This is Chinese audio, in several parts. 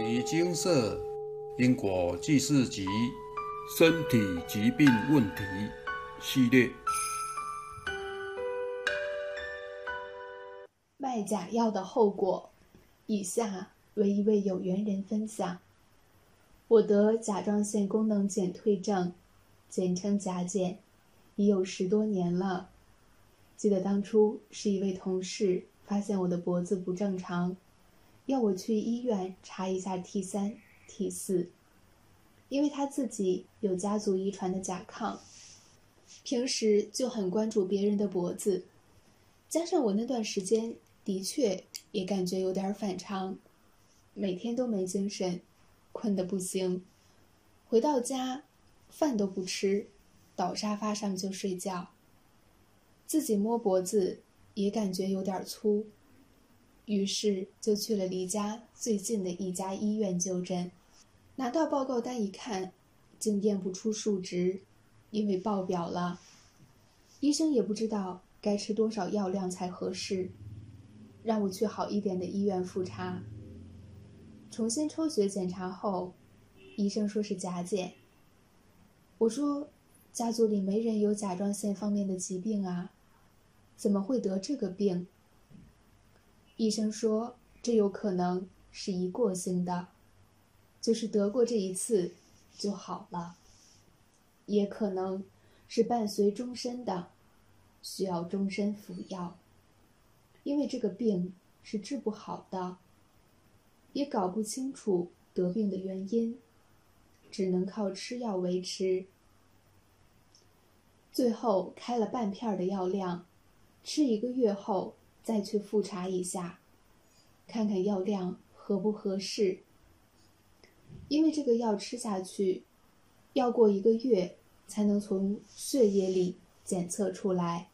尼精舍因果记事集身体疾病问题系列。卖假药的后果，以下为一位有缘人分享。我得甲状腺功能减退症，简称甲减，已有十多年了。记得当初是一位同事发现我的脖子不正常，要我去医院查一下 T 三、T 四，因为他自己有家族遗传的甲亢，平时就很关注别人的脖子，加上我那段时间的确也感觉有点反常，每天都没精神，困得不行，回到家饭都不吃，倒沙发上就睡觉。自己摸脖子也感觉有点粗，于是就去了离家最近的一家医院就诊。拿到报告单一看，竟验不出数值，因为爆表了。医生也不知道该吃多少药量才合适，让我去好一点的医院复查。重新抽血检查后，医生说是甲减。我说，家族里没人有甲状腺方面的疾病啊。怎么会得这个病？医生说，这有可能是一过性的，就是得过这一次就好了；也可能是伴随终身的，需要终身服药。因为这个病是治不好的，也搞不清楚得病的原因，只能靠吃药维持。最后开了半片的药量。吃一个月后再去复查一下，看看药量合不合适。因为这个药吃下去，要过一个月才能从血液里检测出来。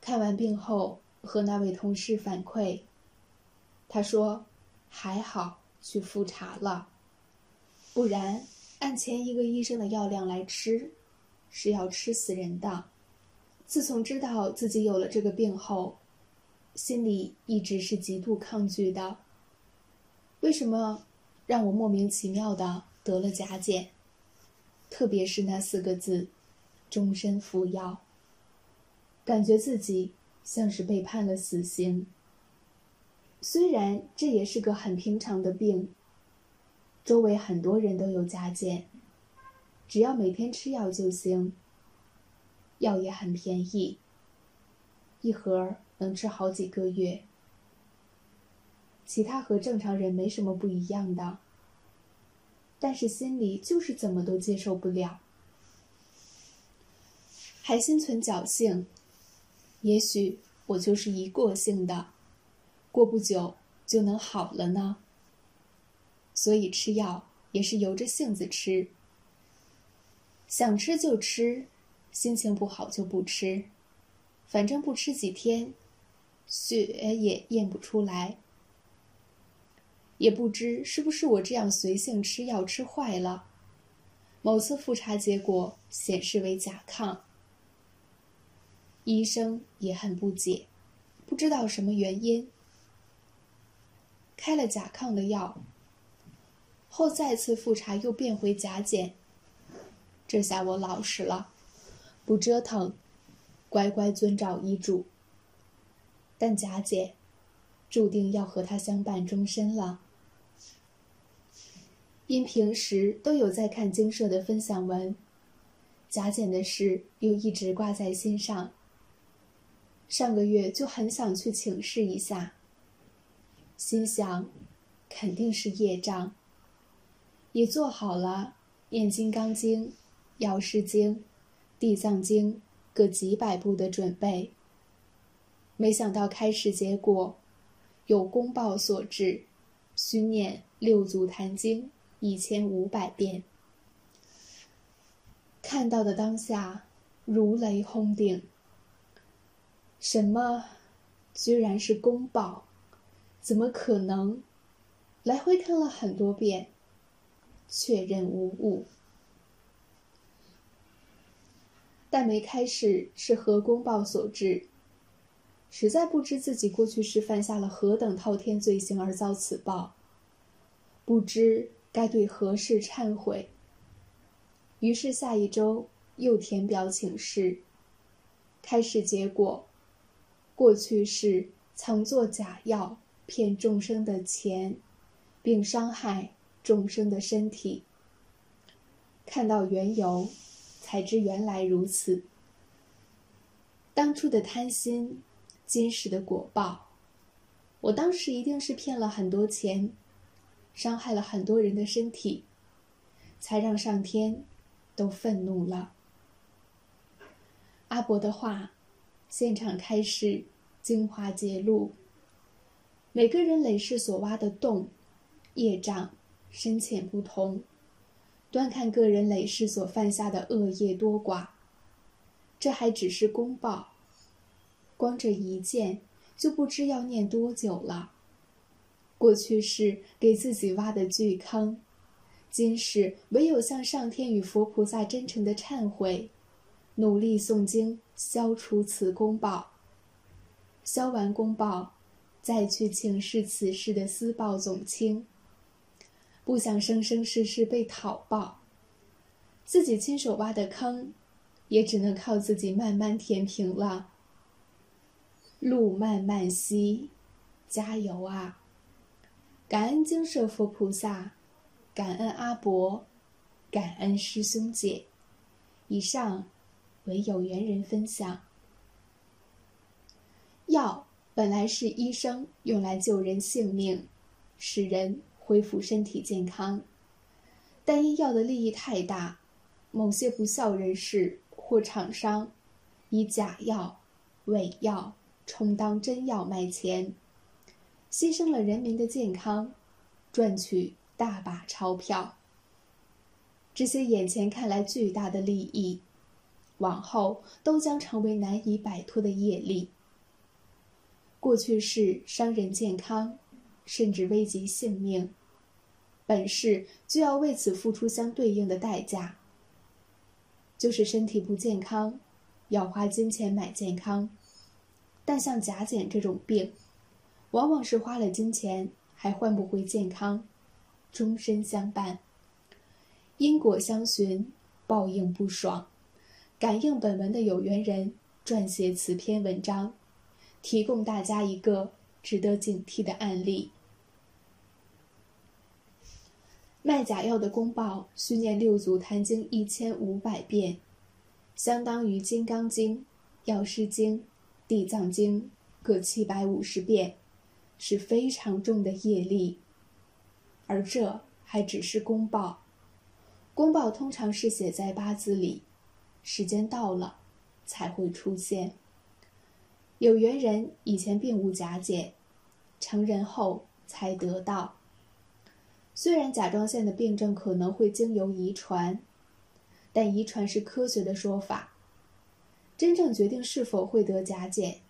看完病后和那位同事反馈，他说还好去复查了，不然按前一个医生的药量来吃，是要吃死人的。自从知道自己有了这个病后，心里一直是极度抗拒的。为什么让我莫名其妙的得了甲减？特别是那四个字“终身服药”，感觉自己像是被判了死刑。虽然这也是个很平常的病，周围很多人都有甲减，只要每天吃药就行。药也很便宜，一盒能吃好几个月。其他和正常人没什么不一样的，但是心里就是怎么都接受不了，还心存侥幸，也许我就是一过性的，过不久就能好了呢。所以吃药也是由着性子吃，想吃就吃。心情不好就不吃，反正不吃几天，血也验不出来。也不知是不是我这样随性吃药吃坏了，某次复查结果显示为甲亢。医生也很不解，不知道什么原因，开了甲亢的药。后再次复查又变回甲减，这下我老实了。不折腾，乖乖遵照医嘱。但贾姐，注定要和他相伴终身了。因平时都有在看经社的分享文，贾简的事又一直挂在心上。上个月就很想去请示一下，心想，肯定是业障。也做好了念《金刚经》《药师经》。地藏经各几百部的准备，没想到开始结果有公报所致，需念六祖坛经一千五百遍。看到的当下如雷轰顶，什么居然是公报？怎么可能？来回看了很多遍，确认无误。但没开始是何公报所致，实在不知自己过去是犯下了何等滔天罪行而遭此报，不知该对何事忏悔。于是下一周又填表请示。开始结果，过去是曾做假药骗众生的钱，并伤害众生的身体。看到缘由，才知原来如此。当初的贪心，今世的果报。我当时一定是骗了很多钱，伤害了很多人的身体，才让上天都愤怒了。阿伯的话，现场开始精华揭露。每个人累世所挖的洞，业障深浅不同，端看个人累世所犯下的恶业多寡。这还只是公报，光这一件就不知要念多久了。过去是给自己挖的巨坑，今世唯有向上天与佛菩萨真诚的忏悔。努力诵经，消除此公报。消完公报，再去请示此事的私报总卿。不想生生世世被讨报，自己亲手挖的坑，也只能靠自己慢慢填平了。路漫漫兮，加油啊！感恩精舍佛菩萨，感恩阿伯，感恩师兄姐。以上。为有缘人分享。药本来是医生用来救人性命，使人恢复身体健康，但因药的利益太大，某些不孝人士或厂商以假药、伪药充当真药卖钱，牺牲了人民的健康，赚取大把钞票。这些眼前看来巨大的利益。往后都将成为难以摆脱的业力。过去是伤人健康，甚至危及性命，本世就要为此付出相对应的代价。就是身体不健康，要花金钱买健康，但像甲减这种病，往往是花了金钱还换不回健康，终身相伴。因果相循，报应不爽。感应本文的有缘人撰写此篇文章，提供大家一个值得警惕的案例。卖假药的公报需念六祖坛经一千五百遍，相当于《金刚经》《药师经》《地藏经》各七百五十遍，是非常重的业力。而这还只是公报，公报通常是写在八字里。时间到了，才会出现。有缘人以前并无假解，成人后才得到。虽然甲状腺的病症可能会经由遗传，但遗传是科学的说法。真正决定是否会得甲减，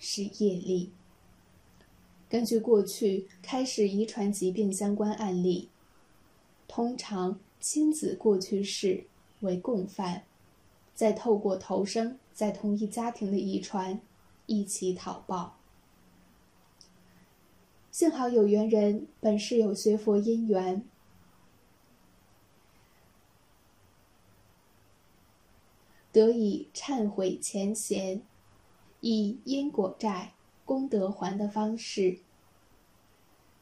是业力。根据过去开始遗传疾病相关案例，通常亲子过去世为共犯。再透过投生在同一家庭的遗传，一起讨报。幸好有缘人本是有学佛因缘，得以忏悔前嫌，以因果债功德还的方式，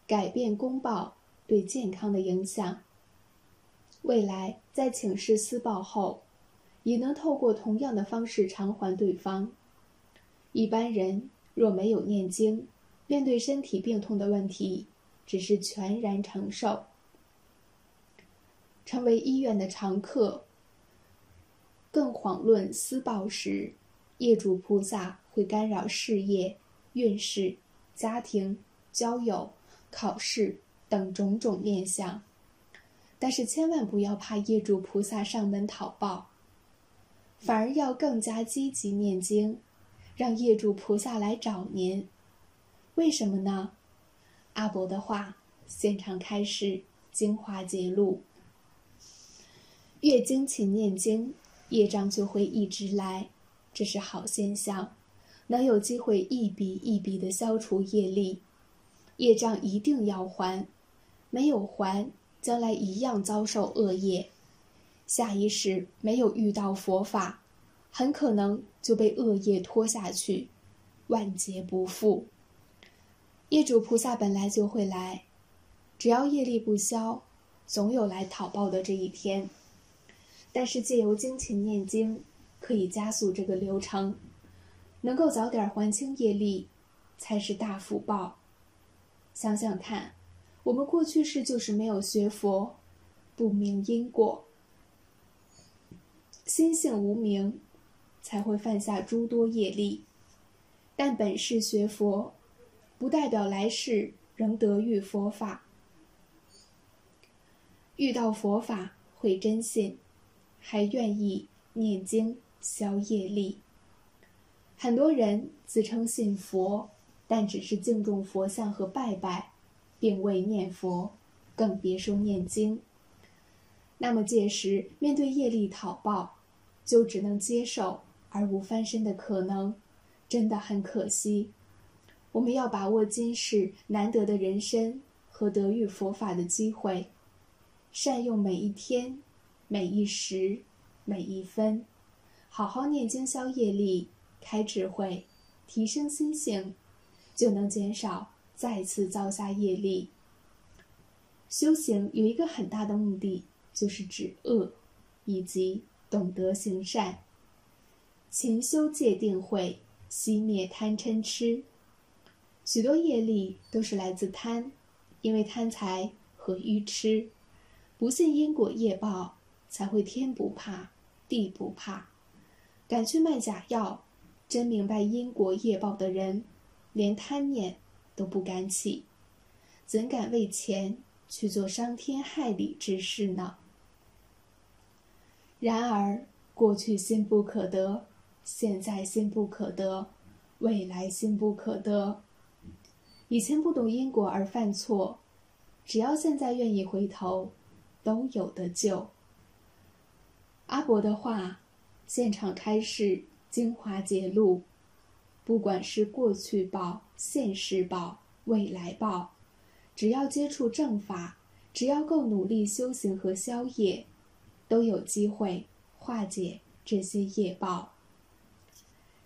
改变公报对健康的影响。未来在请示私报后。也能透过同样的方式偿还对方。一般人若没有念经，面对身体病痛的问题，只是全然承受。成为医院的常客，更遑论私报时，业主菩萨会干扰事业、运势、家庭、交友、考试等种种面相。但是千万不要怕业主菩萨上门讨报。反而要更加积极念经，让业主菩萨来找您。为什么呢？阿伯的话，现场开始精华揭露。越精勤念经，业障就会一直来，这是好现象，能有机会一笔一笔的消除业力。业障一定要还，没有还，将来一样遭受恶业；下一世没有遇到佛法，很可能就被恶业拖下去，万劫不复。业主菩萨本来就会来，只要业力不消，总有来讨报的这一天。但是借由精勤念经，可以加速这个流程，能够早点还清业力，才是大福报。想想看。我们过去世就是没有学佛，不明因果，心性无明，才会犯下诸多业力。但本是学佛，不代表来世仍得遇佛法。遇到佛法会真信，还愿意念经消业力。很多人自称信佛，但只是敬重佛像和拜拜。并未念佛，更别说念经。那么届时面对业力讨报，就只能接受而无翻身的可能，真的很可惜。我们要把握今世难得的人生和得遇佛法的机会，善用每一天、每一时、每一分，好好念经消业力，开智慧，提升心性，就能减少。再次造下业力。修行有一个很大的目的，就是止恶，以及懂得行善。勤修戒定慧，熄灭贪嗔痴。许多业力都是来自贪，因为贪财和愚痴，不信因果业报，才会天不怕地不怕，敢去卖假药。真明白因果业报的人，连贪念。都不敢起，怎敢为钱去做伤天害理之事呢？然而，过去心不可得，现在心不可得，未来心不可得。以前不懂因果而犯错，只要现在愿意回头，都有得救。阿伯的话，现场开示精华揭露。不管是过去报、现世报、未来报，只要接触正法，只要够努力修行和消业，都有机会化解这些业报。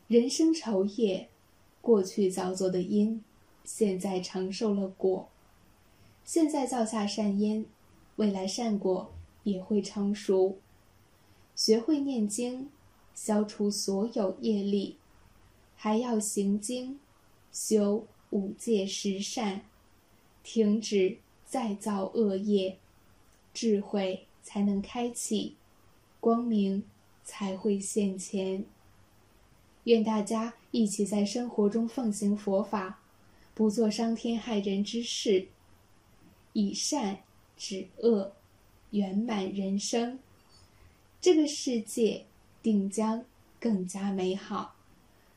人生愁业，过去造作的因，现在承受了果。现在造下善因，未来善果也会成熟。学会念经，消除所有业力。还要行经，修五戒十善，停止再造恶业，智慧才能开启，光明才会现前。愿大家一起在生活中奉行佛法，不做伤天害人之事，以善止恶，圆满人生，这个世界定将更加美好。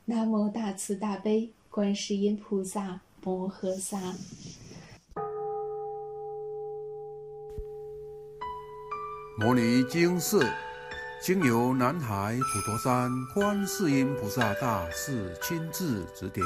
南无大慈大悲观世音菩萨摩诃萨。摩尼经寺经由南海普陀山观世音菩萨大士亲自指点，